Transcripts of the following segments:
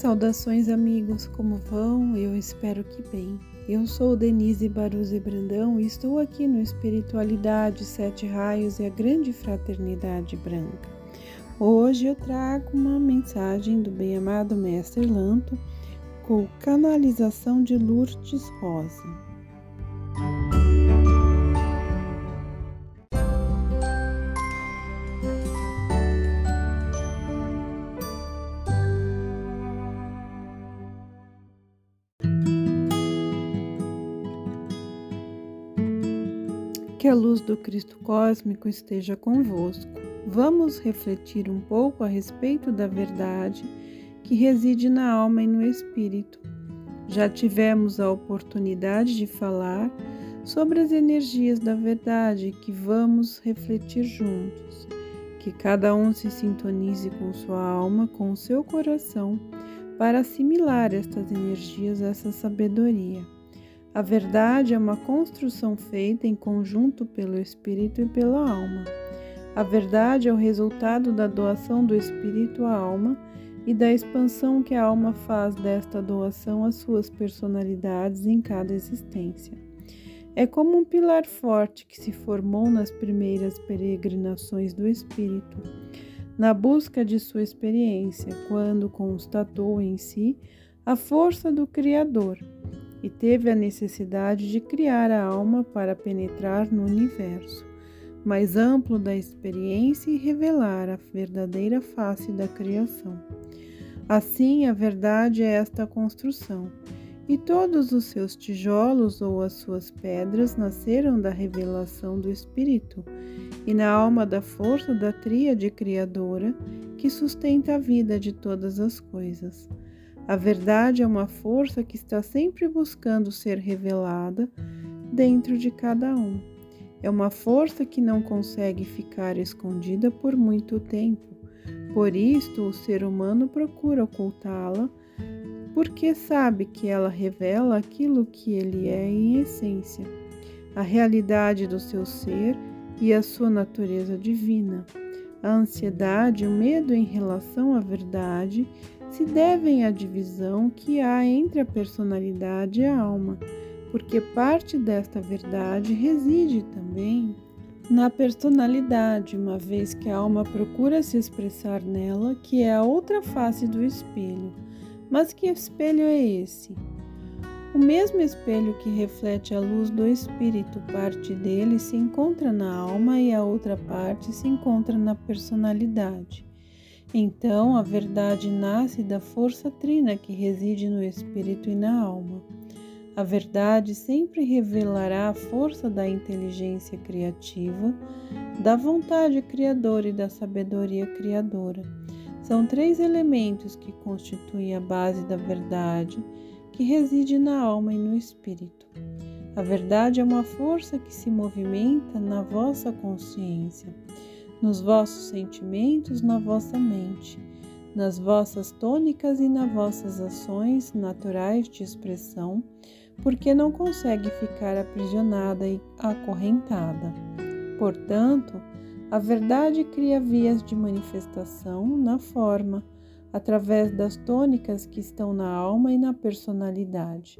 Saudações, amigos, como vão? Eu espero que bem. Eu sou Denise Baruzzi Brandão e estou aqui no Espiritualidade, Sete Raios e a Grande Fraternidade Branca. Hoje eu trago uma mensagem do bem-amado Mestre Lanto com canalização de Lourdes Rosa. Que a luz do Cristo cósmico esteja convosco. Vamos refletir um pouco a respeito da verdade que reside na alma e no espírito. Já tivemos a oportunidade de falar sobre as energias da verdade que vamos refletir juntos. Que cada um se sintonize com sua alma, com seu coração, para assimilar estas energias, essa sabedoria. A verdade é uma construção feita em conjunto pelo espírito e pela alma. A verdade é o resultado da doação do espírito à alma e da expansão que a alma faz desta doação às suas personalidades em cada existência. É como um pilar forte que se formou nas primeiras peregrinações do espírito, na busca de sua experiência, quando constatou em si a força do Criador e teve a necessidade de criar a alma para penetrar no universo mais amplo da experiência e revelar a verdadeira face da criação. Assim, a verdade é esta construção, e todos os seus tijolos ou as suas pedras nasceram da revelação do Espírito e na alma da força da tríade criadora que sustenta a vida de todas as coisas. A verdade é uma força que está sempre buscando ser revelada dentro de cada um. É uma força que não consegue ficar escondida por muito tempo. Por isto, o ser humano procura ocultá-la, porque sabe que ela revela aquilo que ele é em essência, a realidade do seu ser e a sua natureza divina. A ansiedade, o medo em relação à verdade se devem à divisão que há entre a personalidade e a alma, porque parte desta verdade reside também na personalidade, uma vez que a alma procura se expressar nela, que é a outra face do espelho. Mas que espelho é esse? O mesmo espelho que reflete a luz do espírito, parte dele se encontra na alma e a outra parte se encontra na personalidade. Então, a verdade nasce da força trina que reside no espírito e na alma. A verdade sempre revelará a força da inteligência criativa, da vontade criadora e da sabedoria criadora. São três elementos que constituem a base da verdade, que reside na alma e no espírito. A verdade é uma força que se movimenta na vossa consciência nos vossos sentimentos, na vossa mente, nas vossas tônicas e nas vossas ações naturais de expressão, porque não consegue ficar aprisionada e acorrentada. Portanto, a verdade cria vias de manifestação na forma, através das tônicas que estão na alma e na personalidade,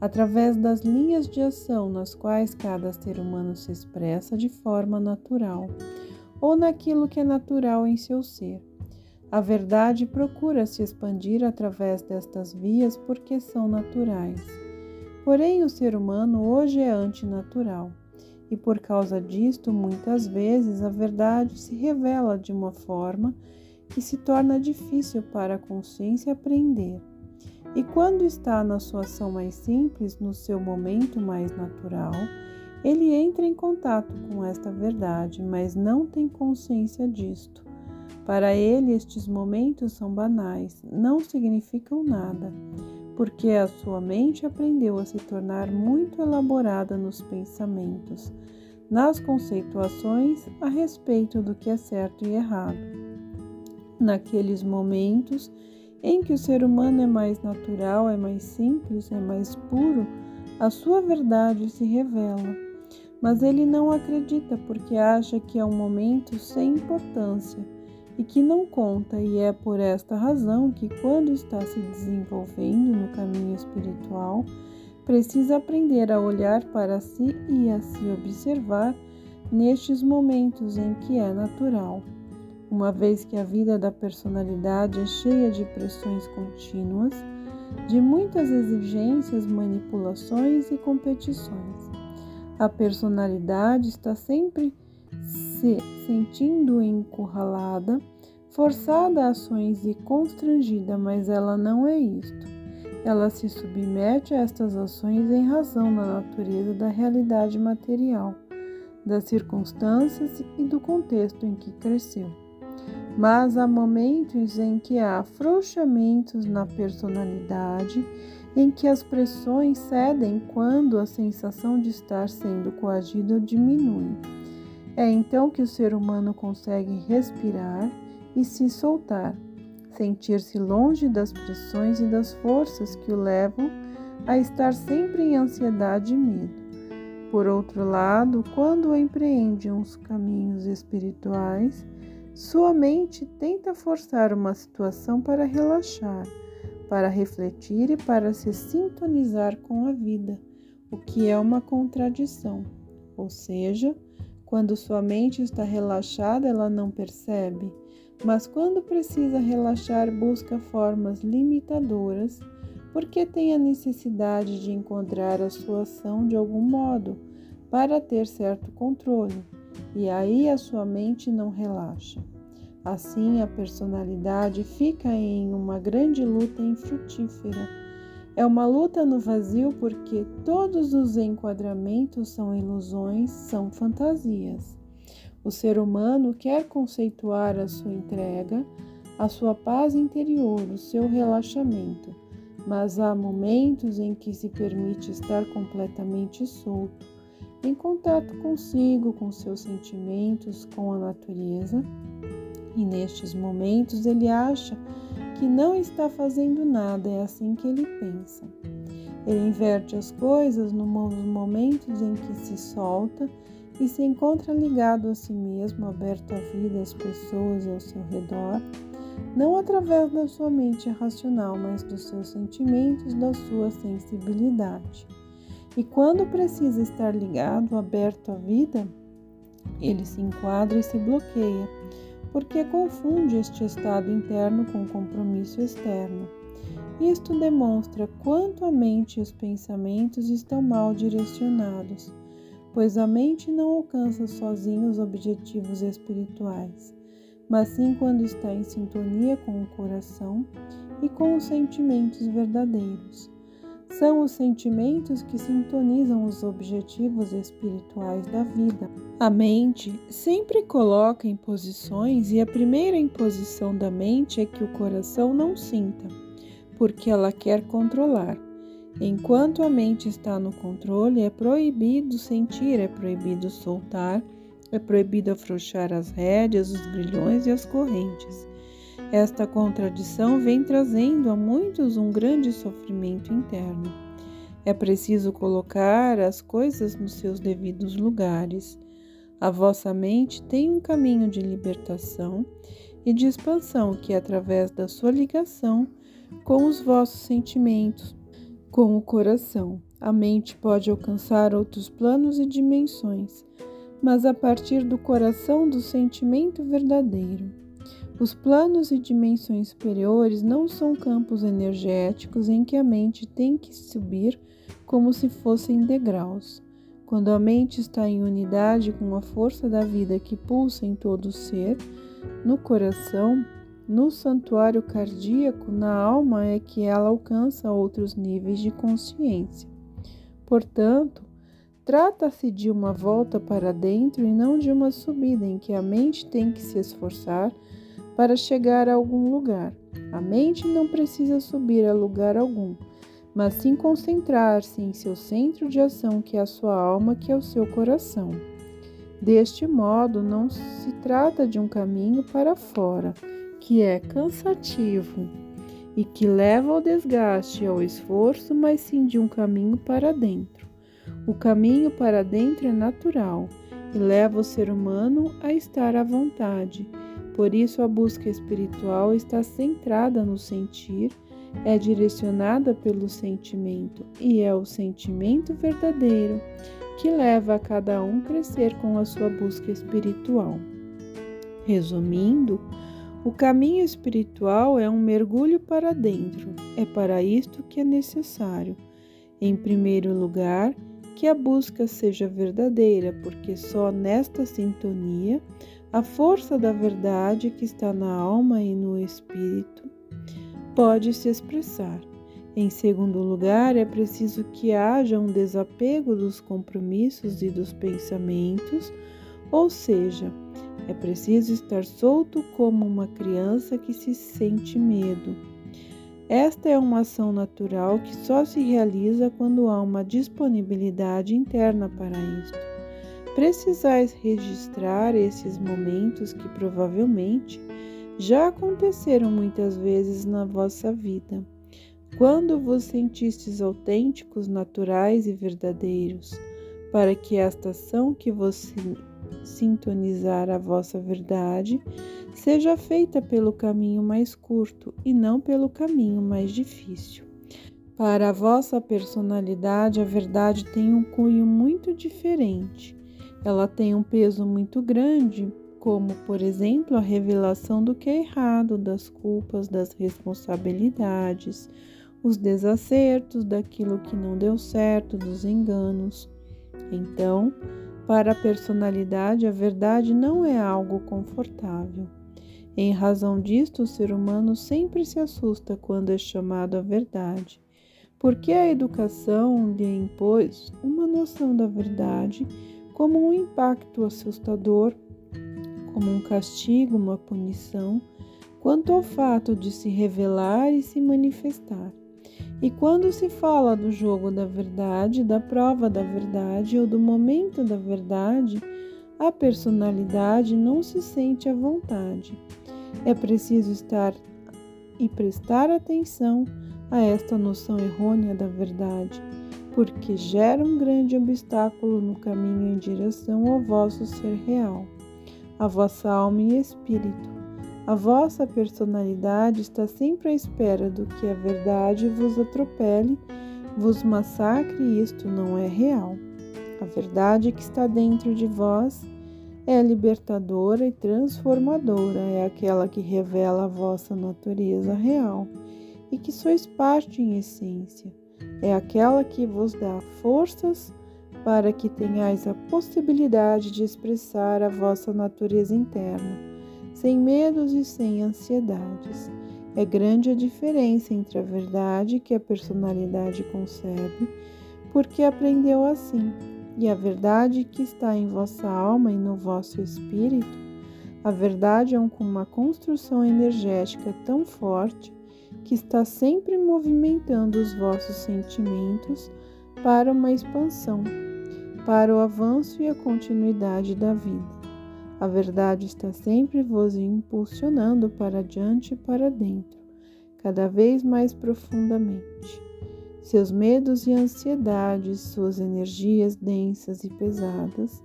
através das linhas de ação nas quais cada ser humano se expressa de forma natural ou naquilo que é natural em seu ser. A verdade procura se expandir através destas vias porque são naturais. Porém, o ser humano hoje é antinatural, e por causa disto, muitas vezes a verdade se revela de uma forma que se torna difícil para a consciência aprender. E quando está na sua ação mais simples, no seu momento mais natural, ele entra em contato com esta verdade, mas não tem consciência disto. Para ele, estes momentos são banais, não significam nada, porque a sua mente aprendeu a se tornar muito elaborada nos pensamentos, nas conceituações a respeito do que é certo e errado. Naqueles momentos em que o ser humano é mais natural, é mais simples, é mais puro, a sua verdade se revela mas ele não acredita porque acha que é um momento sem importância e que não conta, e é por esta razão que, quando está se desenvolvendo no caminho espiritual, precisa aprender a olhar para si e a se observar nestes momentos em que é natural, uma vez que a vida da personalidade é cheia de pressões contínuas, de muitas exigências, manipulações e competições. A personalidade está sempre se sentindo encurralada, forçada a ações e constrangida, mas ela não é isto. Ela se submete a estas ações em razão da natureza da realidade material, das circunstâncias e do contexto em que cresceu. Mas há momentos em que há afrouxamentos na personalidade, em que as pressões cedem quando a sensação de estar sendo coagido diminui. É então que o ser humano consegue respirar e se soltar, sentir-se longe das pressões e das forças que o levam a estar sempre em ansiedade e medo. Por outro lado, quando empreende uns caminhos espirituais, sua mente tenta forçar uma situação para relaxar, para refletir e para se sintonizar com a vida, o que é uma contradição. Ou seja, quando sua mente está relaxada, ela não percebe, mas quando precisa relaxar, busca formas limitadoras, porque tem a necessidade de encontrar a sua ação de algum modo para ter certo controle e aí a sua mente não relaxa. Assim, a personalidade fica em uma grande luta infrutífera. É uma luta no vazio porque todos os enquadramentos são ilusões, são fantasias. O ser humano quer conceituar a sua entrega, a sua paz interior, o seu relaxamento, mas há momentos em que se permite estar completamente solto em contato consigo, com seus sentimentos, com a natureza. E nestes momentos ele acha que não está fazendo nada, é assim que ele pensa. Ele inverte as coisas nos momentos em que se solta e se encontra ligado a si mesmo, aberto à vida, às pessoas ao seu redor, não através da sua mente racional, mas dos seus sentimentos, da sua sensibilidade. E quando precisa estar ligado, aberto à vida, ele se enquadra e se bloqueia, porque confunde este estado interno com compromisso externo. Isto demonstra quanto a mente e os pensamentos estão mal direcionados, pois a mente não alcança sozinha os objetivos espirituais, mas sim quando está em sintonia com o coração e com os sentimentos verdadeiros. São os sentimentos que sintonizam os objetivos espirituais da vida. A mente sempre coloca em posições e a primeira imposição da mente é que o coração não sinta, porque ela quer controlar. Enquanto a mente está no controle, é proibido sentir, é proibido soltar, é proibido afrouxar as rédeas, os grilhões e as correntes. Esta contradição vem trazendo a muitos um grande sofrimento interno. É preciso colocar as coisas nos seus devidos lugares. A vossa mente tem um caminho de libertação e de expansão que é através da sua ligação com os vossos sentimentos, com o coração. A mente pode alcançar outros planos e dimensões, mas a partir do coração do sentimento verdadeiro. Os planos e dimensões superiores não são campos energéticos em que a mente tem que subir como se fossem degraus. Quando a mente está em unidade com a força da vida que pulsa em todo o ser, no coração, no santuário cardíaco, na alma é que ela alcança outros níveis de consciência. Portanto, trata-se de uma volta para dentro e não de uma subida em que a mente tem que se esforçar para chegar a algum lugar. A mente não precisa subir a lugar algum, mas sim concentrar-se em seu centro de ação, que é a sua alma, que é o seu coração. Deste modo, não se trata de um caminho para fora, que é cansativo e que leva ao desgaste e ao esforço, mas sim de um caminho para dentro. O caminho para dentro é natural e leva o ser humano a estar à vontade Por isso, a busca espiritual está centrada no sentir, é direcionada pelo sentimento e é o sentimento verdadeiro que leva a cada um crescer com a sua busca espiritual. Resumindo, o caminho espiritual é um mergulho para dentro. É para isto que é necessário, em primeiro lugar, que a busca seja verdadeira, porque só nesta sintonia a força da verdade que está na alma e no espírito pode se expressar. Em segundo lugar, é preciso que haja um desapego dos compromissos e dos pensamentos, ou seja, é preciso estar solto como uma criança que se sente medo. Esta é uma ação natural que só se realiza quando há uma disponibilidade interna para isto. Precisais registrar esses momentos que provavelmente já aconteceram muitas vezes na vossa vida, quando vos sentistes autênticos, naturais e verdadeiros, para que esta ação que vos sintonizar a vossa verdade seja feita pelo caminho mais curto e não pelo caminho mais difícil. Para a vossa personalidade, a verdade tem um cunho muito diferente ela tem um peso muito grande, como, por exemplo, a revelação do que é errado, das culpas, das responsabilidades, os desacertos, daquilo que não deu certo, dos enganos. Então, para a personalidade, a verdade não é algo confortável. Em razão disto, o ser humano sempre se assusta quando é chamado à verdade, porque a educação lhe impôs uma noção da verdade como um impacto assustador, como um castigo, uma punição, quanto ao fato de se revelar e se manifestar. E quando se fala do jogo da verdade, da prova da verdade ou do momento da verdade, a personalidade não se sente à vontade. É preciso estar e prestar atenção a esta noção errônea da verdade porque gera um grande obstáculo no caminho em direção ao vosso ser real, a vossa alma e espírito. A vossa personalidade está sempre à espera do que a verdade vos atropele, vos massacre, e isto não é real. A verdade que está dentro de vós é libertadora e transformadora, é aquela que revela a vossa natureza real e que sois parte em essência é aquela que vos dá forças para que tenhais a possibilidade de expressar a vossa natureza interna, sem medos e sem ansiedades. É grande a diferença entre a verdade que a personalidade concebe, porque aprendeu assim, e a verdade que está em vossa alma e no vosso espírito. A verdade é uma construção energética tão forte que está sempre movimentando os vossos sentimentos para uma expansão, para o avanço e a continuidade da vida. A verdade está sempre vos impulsionando para diante e para dentro, cada vez mais profundamente. Seus medos e ansiedades, suas energias densas e pesadas,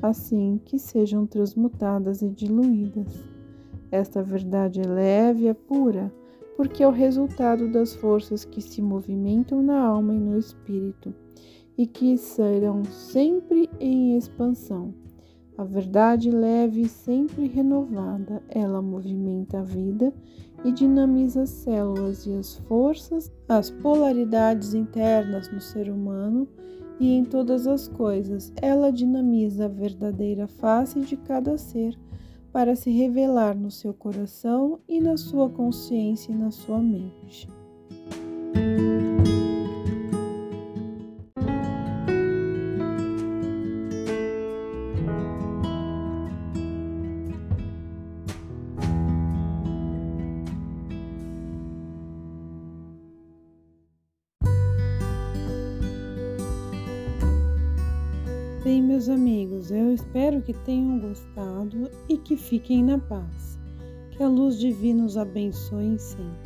assim que sejam transmutadas e diluídas. Esta verdade é leve, é pura, porque é o resultado das forças que se movimentam na alma e no espírito e que serão sempre em expansão. A verdade leve e sempre renovada, ela movimenta a vida e dinamiza as células e as forças, as polaridades internas no ser humano e em todas as coisas. Ela dinamiza a verdadeira face de cada ser para se revelar no seu coração e na sua consciência e na sua mente. Bem, meus amigos, eu espero que tenham gostado e que fiquem na paz. Que a luz divina os abençoe sempre.